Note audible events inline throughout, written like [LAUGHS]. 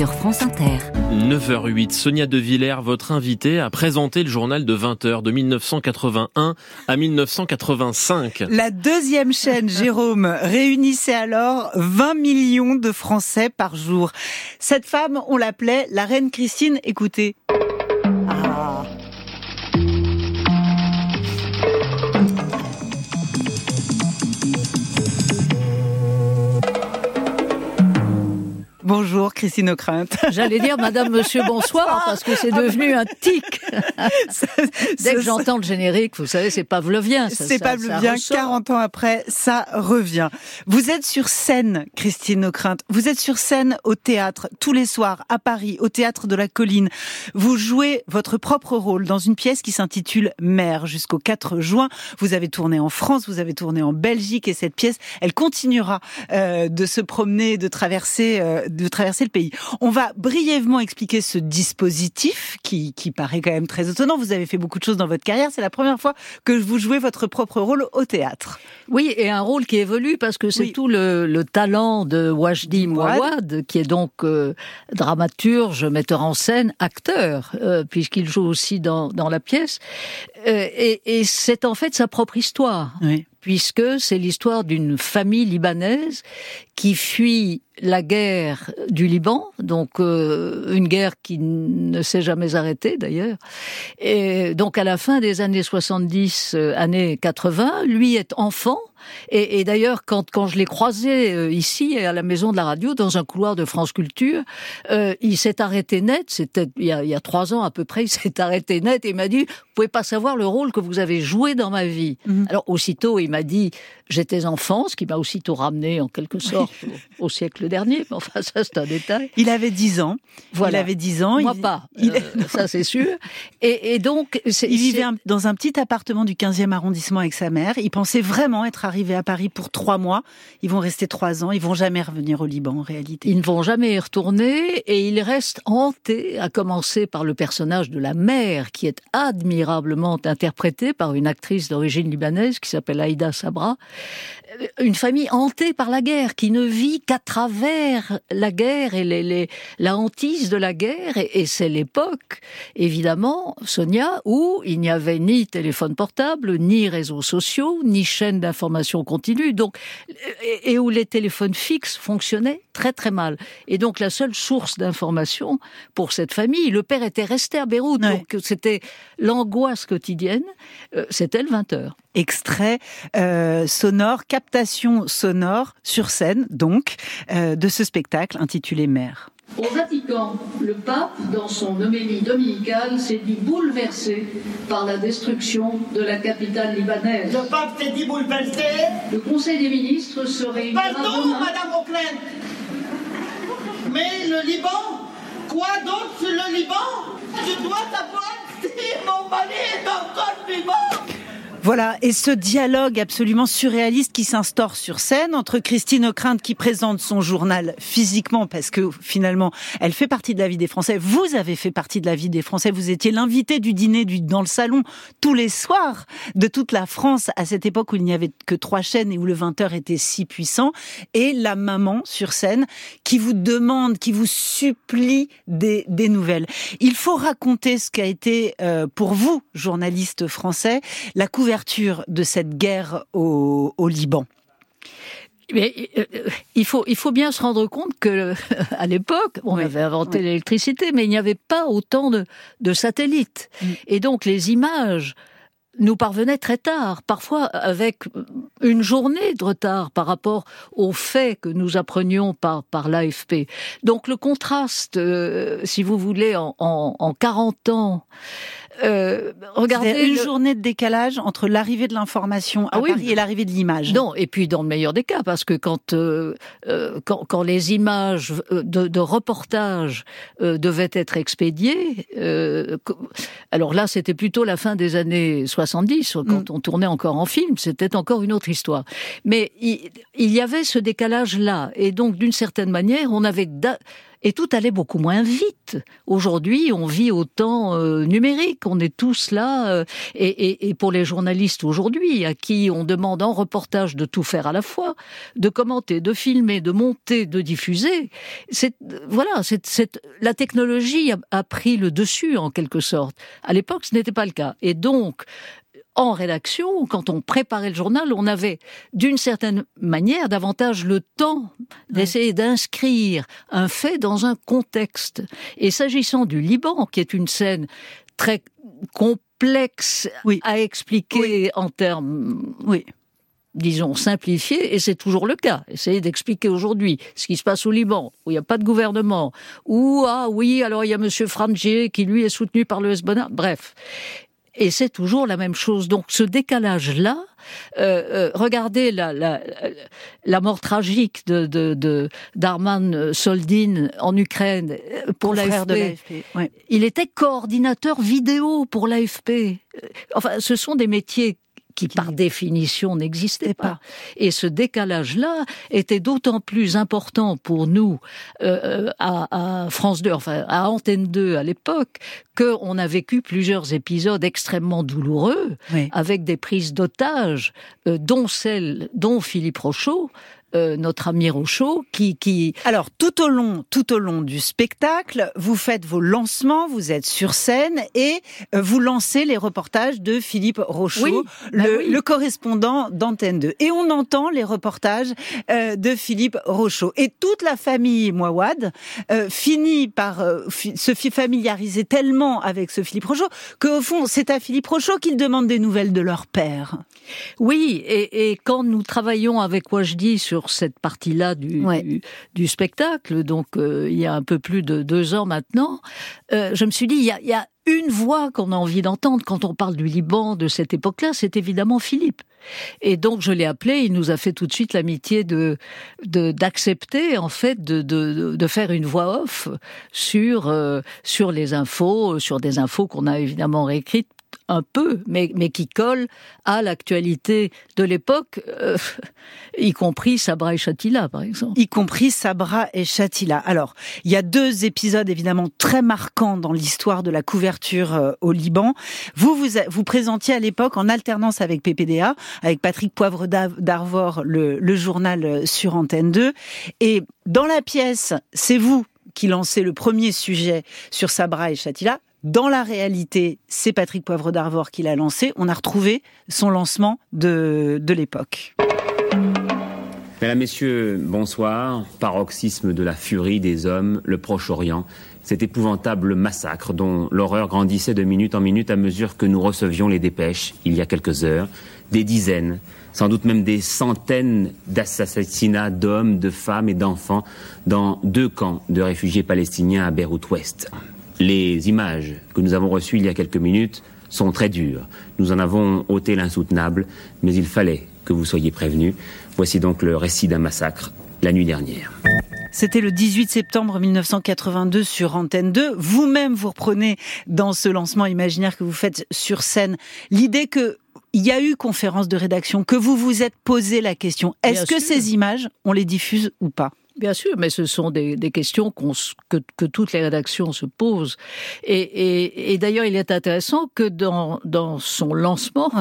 sur France Inter. 9h08, Sonia De Villers, votre invitée, a présenté le journal de 20h de 1981 à 1985. La deuxième chaîne, [LAUGHS] Jérôme, réunissait alors 20 millions de Français par jour. Cette femme, on l'appelait la reine Christine. Écoutez. Bonjour Christine Ockrent. [LAUGHS] J'allais dire Madame, Monsieur, bonsoir, parce que c'est devenu un tic. [LAUGHS] Dès que j'entends le générique, vous savez, c'est pavlovien. C'est pavlovien, 40 ans après, ça revient. Vous êtes sur scène, Christine Ockrent. Vous êtes sur scène au théâtre, tous les soirs, à Paris, au Théâtre de la Colline. Vous jouez votre propre rôle dans une pièce qui s'intitule Mère jusqu'au 4 juin. Vous avez tourné en France, vous avez tourné en Belgique, et cette pièce, elle continuera euh, de se promener, de traverser... Euh, de traverser le pays. On va brièvement expliquer ce dispositif qui, qui paraît quand même très étonnant. Vous avez fait beaucoup de choses dans votre carrière. C'est la première fois que vous jouez votre propre rôle au théâtre. Oui, et un rôle qui évolue parce que c'est tout le, le, talent de Wajdi Mouawad, qui est donc euh, dramaturge, metteur en scène, acteur, euh, puisqu'il joue aussi dans, dans la pièce. Euh, et, et c'est en fait sa propre histoire. Oui puisque c'est l'histoire d'une famille libanaise qui fuit la guerre du Liban, donc euh, une guerre qui ne s'est jamais arrêtée d'ailleurs. Et donc à la fin des années 70, euh, années 80, lui est enfant et, et d'ailleurs, quand, quand je l'ai croisé euh, ici à la maison de la radio, dans un couloir de France Culture, euh, il s'est arrêté net. C'était il, y a, il y a trois ans à peu près. Il [LAUGHS] s'est arrêté net et il m'a dit "Vous pouvez pas savoir le rôle que vous avez joué dans ma vie." Mhm. Alors aussitôt, il m'a dit "J'étais enfant", ce qui m'a aussitôt ramené en quelque sorte au, au, siècle dernier. Mais enfin, ça c'est un détail. Il avait dix ans. Voilà. Il avait dix ans. Moi il... pas. Il... Euh, ça c'est sûr. Et, et donc, il vivait dans un petit appartement du 15e arrondissement avec sa mère. Il pensait vraiment être arrivés à Paris pour trois mois. Ils vont rester trois ans. Ils vont jamais revenir au Liban en réalité. Ils ne vont jamais y retourner et ils restent hantés, à commencer par le personnage de la mère qui est admirablement interprétée par une actrice d'origine libanaise qui s'appelle Aïda Sabra. Euh, une famille hantée par la guerre qui ne vit qu'à travers la guerre et les, la hantise de la guerre. Et, et c'est l'époque, évidemment, Sonia, où il n'y avait ni téléphone portable, ni réseaux sociaux, ni chaîne d'information continue, donc, et où les téléphones fixes fonctionnaient très très mal. Et donc la seule source d'information pour cette famille, le père était resté à Beyrouth, ouais. donc c'était l'angoisse quotidienne, euh, c'était le 20 heures. Extrait euh, sonore, captation sonore sur scène, donc, euh, de ce spectacle intitulé Mère. Au Vatican, le pape, dans son homélie dominicale, s'est dit bouleversé par la destruction de la capitale libanaise. Le pape s'est dit bouleversé Le Conseil des ministres se réunira Pardon, demain. Madame Auckland Mais le Liban? Quoi donc sur le Liban? Je dois savoir si mon mari est encore vivant voilà, et ce dialogue absolument surréaliste qui s'instaure sur scène entre Christine Ockrent qui présente son journal physiquement parce que finalement elle fait partie de la vie des Français. Vous avez fait partie de la vie des Français. Vous étiez l'invité du dîner du, dans le salon tous les soirs de toute la France à cette époque où il n'y avait que trois chaînes et où le 20h était si puissant. Et la maman sur scène qui vous demande, qui vous supplie des, des nouvelles. Il faut raconter ce qu'a été euh, pour vous, journaliste français, la couverture de cette guerre au, au Liban mais euh, il faut il faut bien se rendre compte que à l'époque on oui, avait inventé oui. l'électricité, mais il n'y avait pas autant de, de satellites mm. et donc les images nous parvenaient très tard, parfois avec une journée de retard par rapport aux faits que nous apprenions par, par l'AFP. Donc le contraste, euh, si vous voulez, en, en, en 40 ans, Euh, regardez une journée de décalage entre l'arrivée de l'information à ah Paris et l'arrivée de l'image. Non, et puis dans le meilleur des cas, parce que quand euh, euh, quand, quand, les images de, de reportages devaient être expédiées, alors là c'était plutôt la fin des années 70 quand mm. on tournait encore en film, c'était encore une autre histoire. Mais il, il y avait ce décalage là, et donc d'une certaine manière on avait et tout allait beaucoup moins vite. Aujourd'hui, on vit au temps euh, numérique, on est tous là, euh, et, et, et, pour les journalistes aujourd'hui, à qui on demande en reportage de tout faire à la fois, de commenter, de filmer, de monter, de diffuser, c'est voilà, c'est la technologie a, a pris le dessus en quelque sorte. À l'époque, ce n'était pas le cas, et donc en rédaction, quand on préparait le journal, on avait d'une certaine manière davantage le temps d'essayer d'inscrire un fait dans un contexte. Et s'agissant du Liban, qui est une scène très complexe à expliquer en termes oui disons, simplifiés, et c'est toujours le cas. Essayez d'expliquer aujourd'hui ce qui se passe au Liban, où il n'y a pas de gouvernement, ou, ah oui, alors il y a M. Frangier qui, lui, est soutenu par le Hezbollah. Bref. Et c'est toujours la même chose. Donc ce décalage-là, euh, euh, regardez la, la, la, mort tragique de, de, d'Arman Soldin en Ukraine euh, pour l'AFP. Il était coordinateur vidéo pour l'AFP. Enfin, ce sont des métiers qui par définition n'existait pas. Et ce décalage-là était d'autant plus important pour nous euh, à, à, France 2, enfin à Antenne 2 à l'époque, qu'on a vécu plusieurs épisodes extrêmement douloureux, avec des prises d'otages, euh, dont celle dont Philippe Rochaud, euh, notre ami Rochaud, qui, qui... Alors, tout au long, tout au long du spectacle, vous faites vos lancements, vous êtes sur scène et euh, vous lancez les reportages de Philippe Rochaud, bah le, correspondant d'Antenne 2. Et on entend les reportages euh, de Philippe Rochaud. Et toute la famille Mouawad finit par se familiariser tellement avec ce Philippe Rochaud qu'au fond, c'est à Philippe Rochaud qu'ils demandent des nouvelles de leur père. Oui, et, et quand nous travaillons avec Wajdi sur cette partie-là du, du, spectacle, donc euh, il y a un peu plus de deux ans maintenant, euh, je me suis dit, il y a, y a une voix qu'on a envie d'entendre quand on parle du Liban de cette époque-là, c'est évidemment Philippe. Et donc je l'ai appelé, il nous a fait tout de suite l'amitié de d'accepter en fait de, de, de, faire une voix off sur euh, sur les infos, sur des infos qu'on a évidemment réécrites un peu, mais, mais qui colle à l'actualité de l'époque, euh, [LAUGHS] y compris Sabra et Chatila, par exemple. Y compris Sabra et Chatila. Alors, il y a deux épisodes évidemment très marquants dans l'histoire de la couverture euh, au Liban. Vous, vous vous présentiez à l'époque en alternance avec PPDA, avec Patrick Poivre d'Arvor, le, journal euh, sur Antenne 2. Et dans la pièce, c'est vous qui lancez le premier sujet sur Sabra et Chatila. Dans la réalité, c'est Patrick Poivre d'Arvor qui l'a lancé. On a retrouvé son lancement de, de l'époque. Mesdames, Messieurs, bonsoir. Paroxysme de la furie des hommes, le Proche-Orient. Cet épouvantable massacre dont l'horreur grandissait de minute en minute à mesure que nous recevions les dépêches, il y a quelques heures, des dizaines, sans doute même des centaines d'assassinats d'hommes, de femmes et d'enfants dans deux camps de réfugiés palestiniens à Beyrouth-Ouest. Les images que nous avons reçues il y a quelques minutes sont très dures. Nous en avons ôté l'insoutenable, mais il fallait que vous soyez prévenus. Voici donc le récit d'un massacre la nuit dernière. C'était le 18 septembre 1982 sur Antenne 2. Vous-même, vous reprenez dans ce lancement imaginaire que vous faites sur scène l'idée que il y a eu conférence de rédaction, que vous vous êtes posé la question, est-ce que ces images, on les diffuse ou pas? Bien sûr, mais ce sont des, des questions que, que, toutes les rédactions se posent. Et, et, et d'ailleurs, il est intéressant que dans, dans son lancement,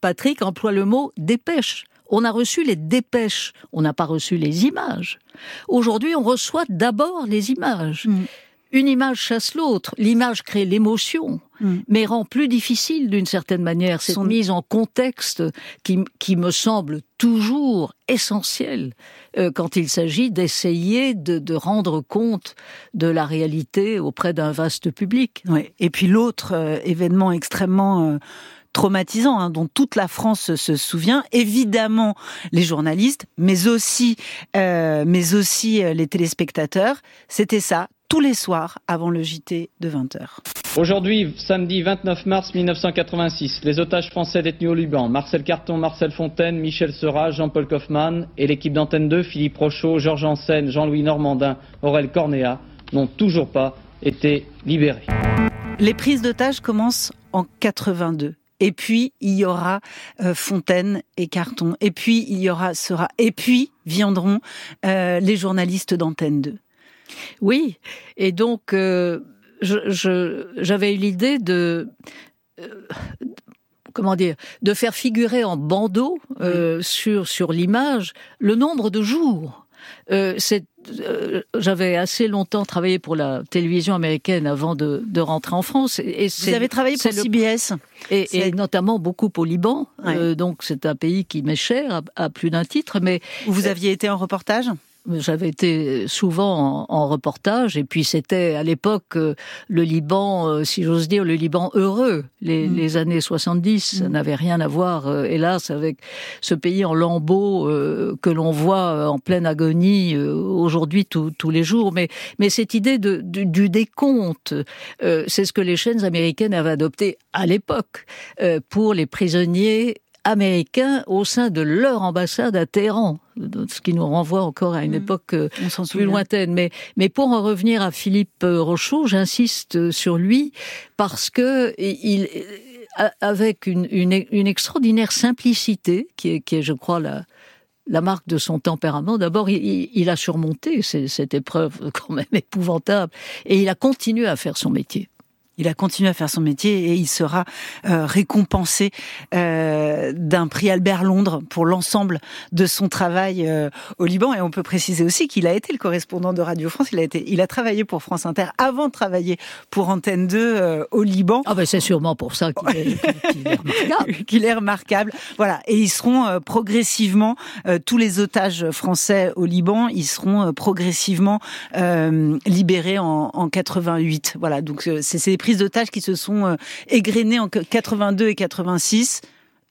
Patrick emploie le mot dépêche. On a reçu les dépêches, on n'a pas reçu les images. Aujourd'hui, on reçoit d'abord les images. Mm une image chasse l'autre. L'image crée l'émotion, hmm. mais rend plus difficile d'une certaine manière cette mise en contexte qui, qui me semble toujours essentielle euh, quand il s'agit d'essayer de, de, rendre compte de la réalité auprès d'un vaste public. Ouais. Et puis l'autre euh, événement extrêmement euh, traumatisant hein, dont toute la France se souvient. Évidemment, les journalistes, mais aussi, euh, mais aussi les téléspectateurs. C'était ça tous les soirs avant le JT de 20h. Aujourd'hui, samedi 29 mars 1986, les otages français détenus au Liban, Marcel Carton, Marcel Fontaine, Michel Seurat, Jean-Paul Kaufmann et l'équipe d'Antenne 2, Philippe Rochaud, Georges Ansen, Jean-Louis Normandin, Aurel Cornéa, n'ont toujours pas été libérés. Les prises d'otages commencent en 82. Et puis il y aura euh, Fontaine et Carton. Et puis il y aura Sera. Et puis viendront euh, les journalistes d'Antenne 2. Oui. Et donc euh, j'avais eu l'idée de comment dire, de faire figurer en bandeau sur sur l'image le nombre de jours. euh, j'avais assez longtemps travaillé pour la télévision américaine avant de, de rentrer en France. Et Vous avez travaillé pour CBS et, et, notamment beaucoup au Liban. Euh, donc c'est un pays qui m'est cher à, à, plus d'un titre. Mais vous aviez été en reportage? J'avais été souvent en, reportage et puis c'était à l'époque euh, le Liban, euh, si j'ose dire, le Liban heureux. Les, mm. les années 70 mm. n'avaient rien à voir, euh, hélas, avec ce pays en lambeaux que l'on voit en pleine agonie aujourd'hui tous les jours. Mais, mais cette idée de, du, du décompte, c'est ce que les chaînes américaines avaient adopté à l'époque pour les prisonniers américains au sein de leur ambassade à Téhéran, ce qui nous renvoie encore à une mmh. époque euh, plus lointaine. Mais, mais pour en revenir à Philippe euh, Rochaud, j'insiste sur lui parce que il, avec une, une, une extraordinaire simplicité, qui est, qui est je crois, la, la marque de son tempérament. D'abord, il, il, a surmonté cette épreuve quand même [LAUGHS] épouvantable et il a continué à faire son métier il a continué à faire son métier et il sera euh, récompensé euh, d'un prix Albert Londres pour l'ensemble de son travail euh, au Liban. Et on peut préciser aussi qu'il a été le correspondant de Radio France. Il a été, il a travaillé pour France Inter avant de travailler pour Antenne 2 au Liban. Ah ben c'est sûrement pour ça qu'il est, est, remarquable. [LAUGHS] qu'il est remarquable. Voilà. Et ils seront progressivement tous les otages français au Liban, ils seront progressivement libérés en, en 88. Voilà. Donc c'est des prises d'otages qui se sont euh, égrenées en 82 et 86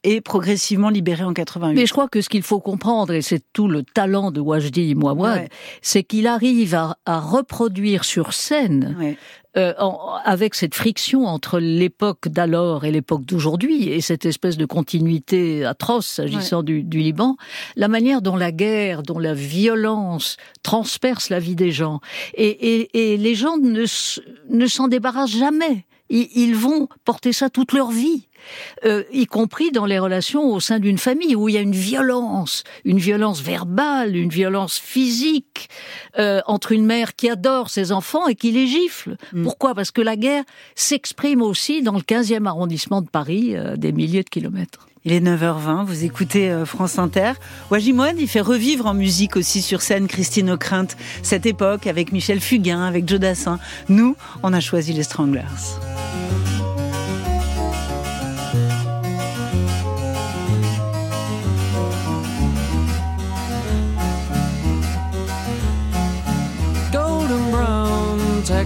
et progressivement libérés en 88. Mais je crois que ce qu'il faut comprendre, et c'est tout le talent de Wajdi Mouawad, c'est qu'il arrive à, reproduire sur scène euh, avec cette friction entre l'époque d'alors et l'époque d'aujourd'hui, et cette espèce de continuité atroce s'agissant du, du, Liban, la manière dont la guerre, dont la violence transperce la vie des gens. Et, et, et les gens ne, ne s'en débarrassent jamais. Ils, ils vont porter ça toute leur vie. Euh, y compris dans les relations au sein d'une famille où il y a une violence, une violence verbale, une violence physique euh, entre une mère qui adore ses enfants et qui les gifle. Mm. Pourquoi? Parce que la guerre s'exprime aussi dans le 15e arrondissement de Paris, euh, des milliers de kilomètres. Il est 9h20, vous écoutez France Inter. Wajimoine, il fait revivre en musique aussi sur scène Christine O'Crinte, cette époque avec Michel Fugain, avec Joe Dassin. Nous, on a choisi les Stranglers.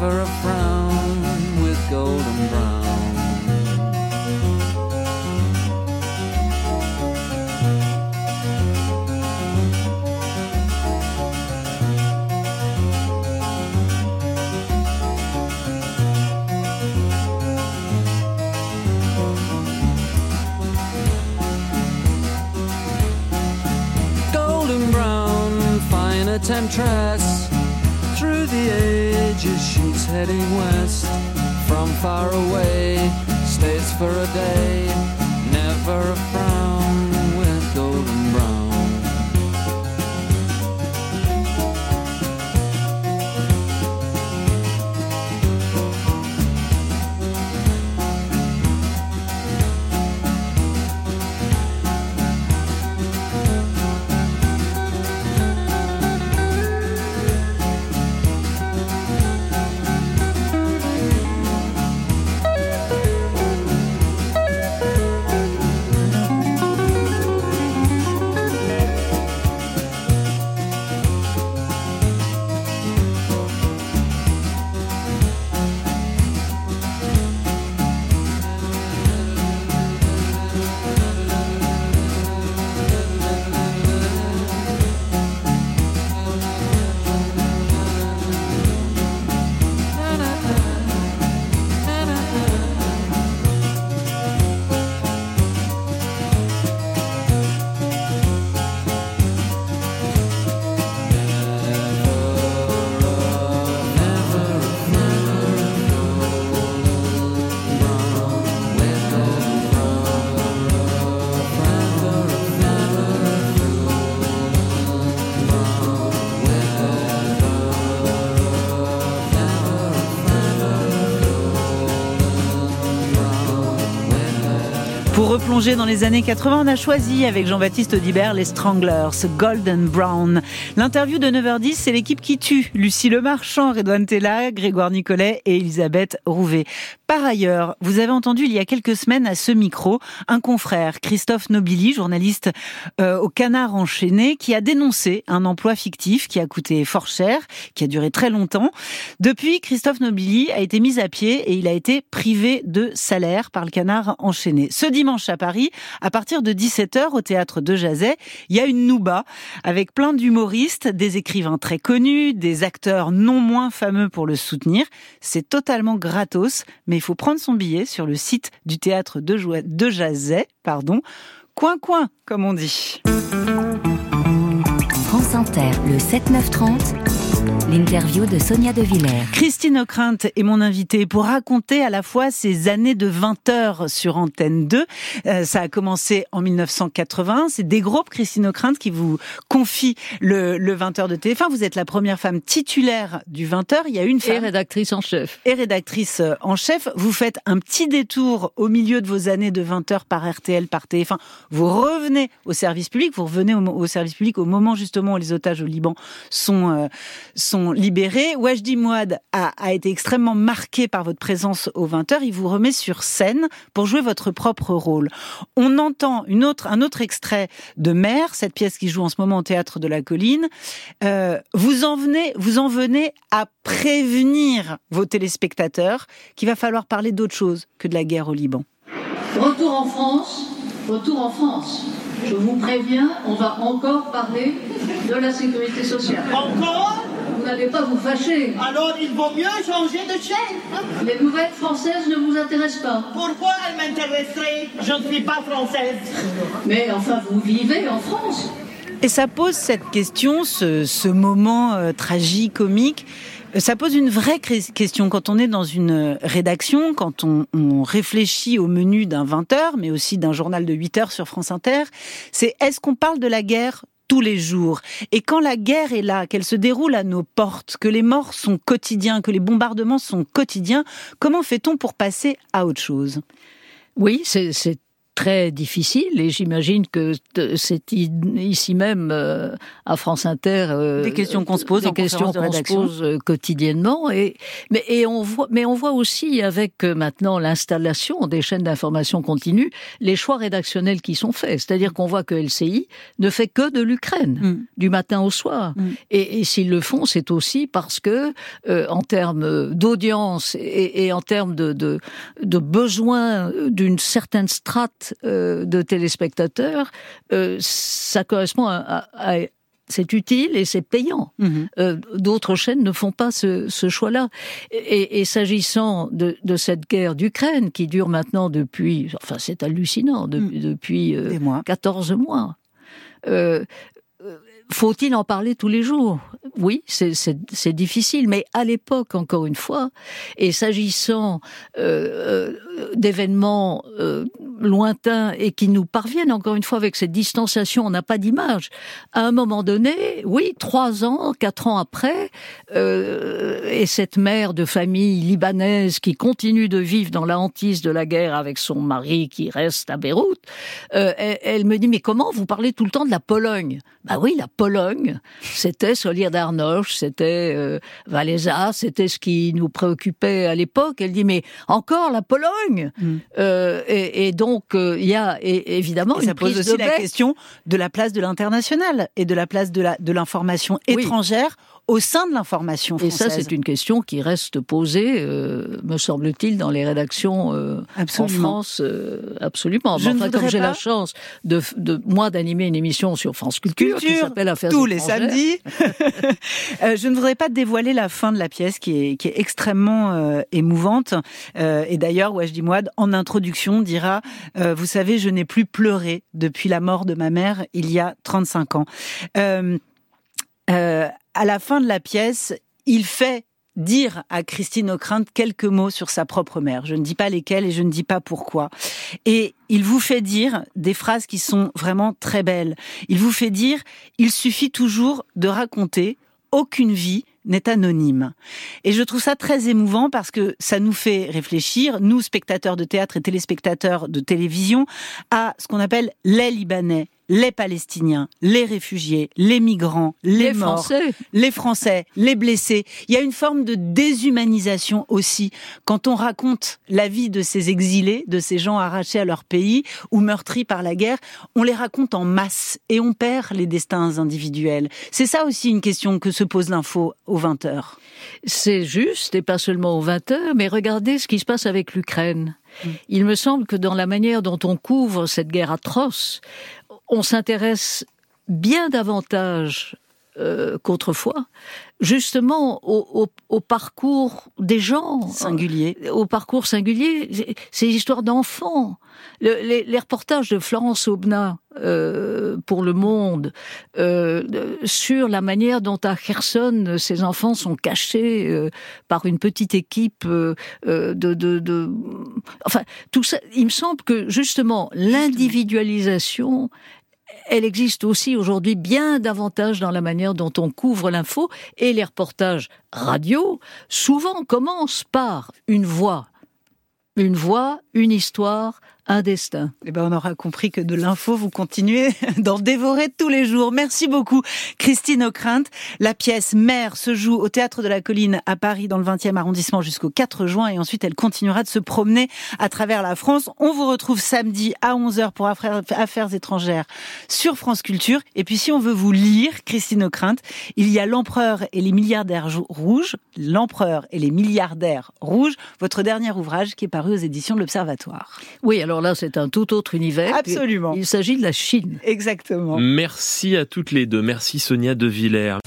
never a frown with golden brown. Golden brown, fine temptress through the ages heading west from far away stays for a day never a frown Replonger dans les années 80, on a choisi avec Jean-Baptiste Audibert les Stranglers, Golden Brown. L'interview de 9h10, c'est l'équipe qui tue. Lucie Lemarchand, Redouane Tella, Grégoire Nicolet et Elisabeth Rouvet. Par ailleurs, vous avez entendu il y a quelques semaines à ce micro un confrère, Christophe Nobili, journaliste euh, au Canard enchaîné, qui a dénoncé un emploi fictif qui a coûté fort cher, qui a duré très longtemps. Depuis, Christophe Nobili a été mis à pied et il a été privé de salaire par le Canard enchaîné. Ce dimanche à Paris, à partir de 17h au théâtre de Jazet, il y a une nouba avec plein d'humoristes, des écrivains très connus, des acteurs non moins fameux pour le soutenir. C'est totalement gratos, il faut prendre son billet sur le site du théâtre de, Jazet, pardon, coin coin comme on dit. France Inter, le 7-9-30 L'interview de Sonia De Villers. Christine Ockrent est mon invitée pour raconter à la fois ses années de 20 heures sur Antenne 2. Euh, ça a commencé en 1980. C'est des groupes, Christine Ockrent, qui vous confie le, le 20 heures de TF1. Vous êtes la première femme titulaire du 20 heures. Il y a une femme. Et rédactrice en chef. Et rédactrice en chef. Vous faites un petit détour au milieu de vos années de 20 heures par RTL, par TF1. Vous revenez au service public. Vous revenez au, service public au moment justement où les otages au Liban sont, euh, sont libérés. Wajdi Mouad a, a, été extrêmement marqué par votre présence au 20h. Il vous remet sur scène pour jouer votre propre rôle. On entend une autre, un autre extrait de Mère, cette pièce qui joue en ce moment au théâtre de la Colline. Euh, vous en venez, vous en venez à prévenir vos téléspectateurs qu'il va falloir parler d'autre chose que de la guerre au Liban. Retour en France, retour en France. Je vous préviens, on va encore parler de la sécurité sociale. Encore? N'allez pas vous fâcher. Alors il vaut mieux changer de chaîne. hein? Les nouvelles françaises ne vous intéressent pas. Pourquoi elle m'intéresserait Je ne suis pas française. Mais enfin, vous vivez en France. Et ça pose cette question, ce, ce moment euh, tragique, comique. Euh, Ça pose une vraie question quand on est dans une rédaction, quand on, on réfléchit au menu d'un 20 heures, mais aussi d'un journal de 8 heures sur France Inter. C'est est-ce qu'on parle de la guerre tous les jours. Et quand la guerre est là, qu'elle se déroule à nos portes, que les morts sont quotidiens, que les bombardements sont quotidiens, comment fait-on pour passer à autre chose? Oui, c'est très difficile et j'imagine que c'est ici même euh, à France Inter euh, Des questions qu'on se pose des en questions qu'on se pose euh, quotidiennement et mais et on voit mais on voit aussi avec euh, maintenant l'installation des chaînes d'information continue les choix rédactionnels qui sont faits c'est-à-dire qu'on voit que LCI ne fait que de l'Ukraine Mm. du matin au soir Mm. et, et s'ils le font c'est aussi parce que euh, en termes d'audience et, et en termes de, de de besoin d'une certaine strate euh, de téléspectateurs, euh, ça correspond à, à- à- c'est utile et c'est payant. Mhm. Euh, D'autres chaînes ne font pas ce, ce choix-là. Et, et s'agissant de, de cette guerre d'Ukraine qui dure maintenant depuis, enfin c'est hallucinant, de- Mm. depuis euh, mois. 14 mois. Euh, Faut-il en parler tous les jours? Oui, c'est- difficile, mais à l'époque, encore une fois, et s'agissant euh, d'événements euh, lointains et qui nous parviennent, encore une fois, avec cette distanciation, on n'a pas d'image. À un moment donné, oui, trois ans, quatre ans après, euh, et cette mère de famille libanaise qui continue de vivre dans la hantise de la guerre avec son mari qui reste à Beyrouth, euh, elle, elle me dit mais comment vous parlez tout le temps de la Pologne? Bah oui, la Pologne, c'était Solier d'Arnoch, c'était euh, Valéza, c'était ce qui nous préoccupait à l'époque. Elle dit mais encore la Pologne? Mm. Euh, et, et donc euh, il y a et- évidemment Et une ça pose aussi de la question de la place de l'international et de la place de la de l'information Oui. étrangère au sein de l'information Et française. ça, c'est une question qui reste posée, euh, me semble-t-il, dans les rédactions euh, en. France, euh, absolument. Je enfin, comme j'ai la chance de, de moi d'animer une émission sur France Culture, qui s'appelle Affaires tous les samedis. [LAUGHS] [LAUGHS] Euh, je ne voudrais pas dévoiler la fin de la pièce qui est, qui est extrêmement euh, émouvante. Euh, et d'ailleurs, Wajdi Mouad, en introduction, dira euh, Vous savez, je n'ai plus pleuré depuis la mort de ma mère il y a 35 ans. Euh, euh, à la fin de la pièce, il fait dire à Christine Ockrent quelques mots sur sa propre mère. Je ne dis pas lesquels et je ne dis pas pourquoi. Et il vous fait dire des phrases qui sont vraiment très belles. Il vous fait dire, il suffit toujours de raconter, aucune vie n'est anonyme. Et je trouve ça très émouvant parce que ça nous fait réfléchir, nous spectateurs de théâtre et téléspectateurs de télévision, à ce qu'on appelle les Libanais, les Palestiniens, les réfugiés, les migrants, les, morts, Français. les Français, les blessés. Il y a une forme de déshumanisation aussi quand on raconte la vie de ces exilés, de ces gens arrachés à leur pays ou meurtris par la guerre. On les raconte en masse et on perd les destins individuels. C'est ça aussi une question que se pose l'info aux 20 heures. C'est juste, et pas seulement aux 20 heures, mais regardez ce qui se passe avec l'Ukraine. Il me semble que dans la manière dont on couvre cette guerre atroce, on s'intéresse bien davantage euh, qu'autrefois, justement au, au- au parcours des gens, Singulier. au parcours singulier, ces histoires d'enfants. Le- les, les reportages de Florence Aubenas euh, pour Le Monde euh, sur la manière dont à Kherson ces enfants sont cachés euh, par une petite équipe euh, de, de, de, enfin tout ça. Il me semble que justement l'individualisation elle existe aussi aujourd'hui bien davantage dans la manière dont on couvre l'info et les reportages radio souvent commencent par une voix. Une voix, une histoire, un destin. Eh ben, on aura compris que de l'info, vous continuez [LAUGHS] d'en dévorer tous les jours. Merci beaucoup, Christine Ockrent. La pièce Mère se joue au Théâtre de la Colline à Paris, dans le 20e arrondissement, jusqu'au 4 juin. Et ensuite, elle continuera de se promener à travers la France. On vous retrouve samedi à 11h pour Affaires, étrangères sur France Culture. Et puis, si on veut vous lire, Christine Ockrent, il y a L'Empereur et les milliardaires rouges. L'Empereur et les milliardaires rouges. Votre dernier ouvrage qui est paru aux éditions de l'Observatoire. Oui, alors là, c'est un tout autre univers. Absolument. Il s'agit de la Chine. Exactement. Merci à toutes les deux. Merci Sonia De Villers.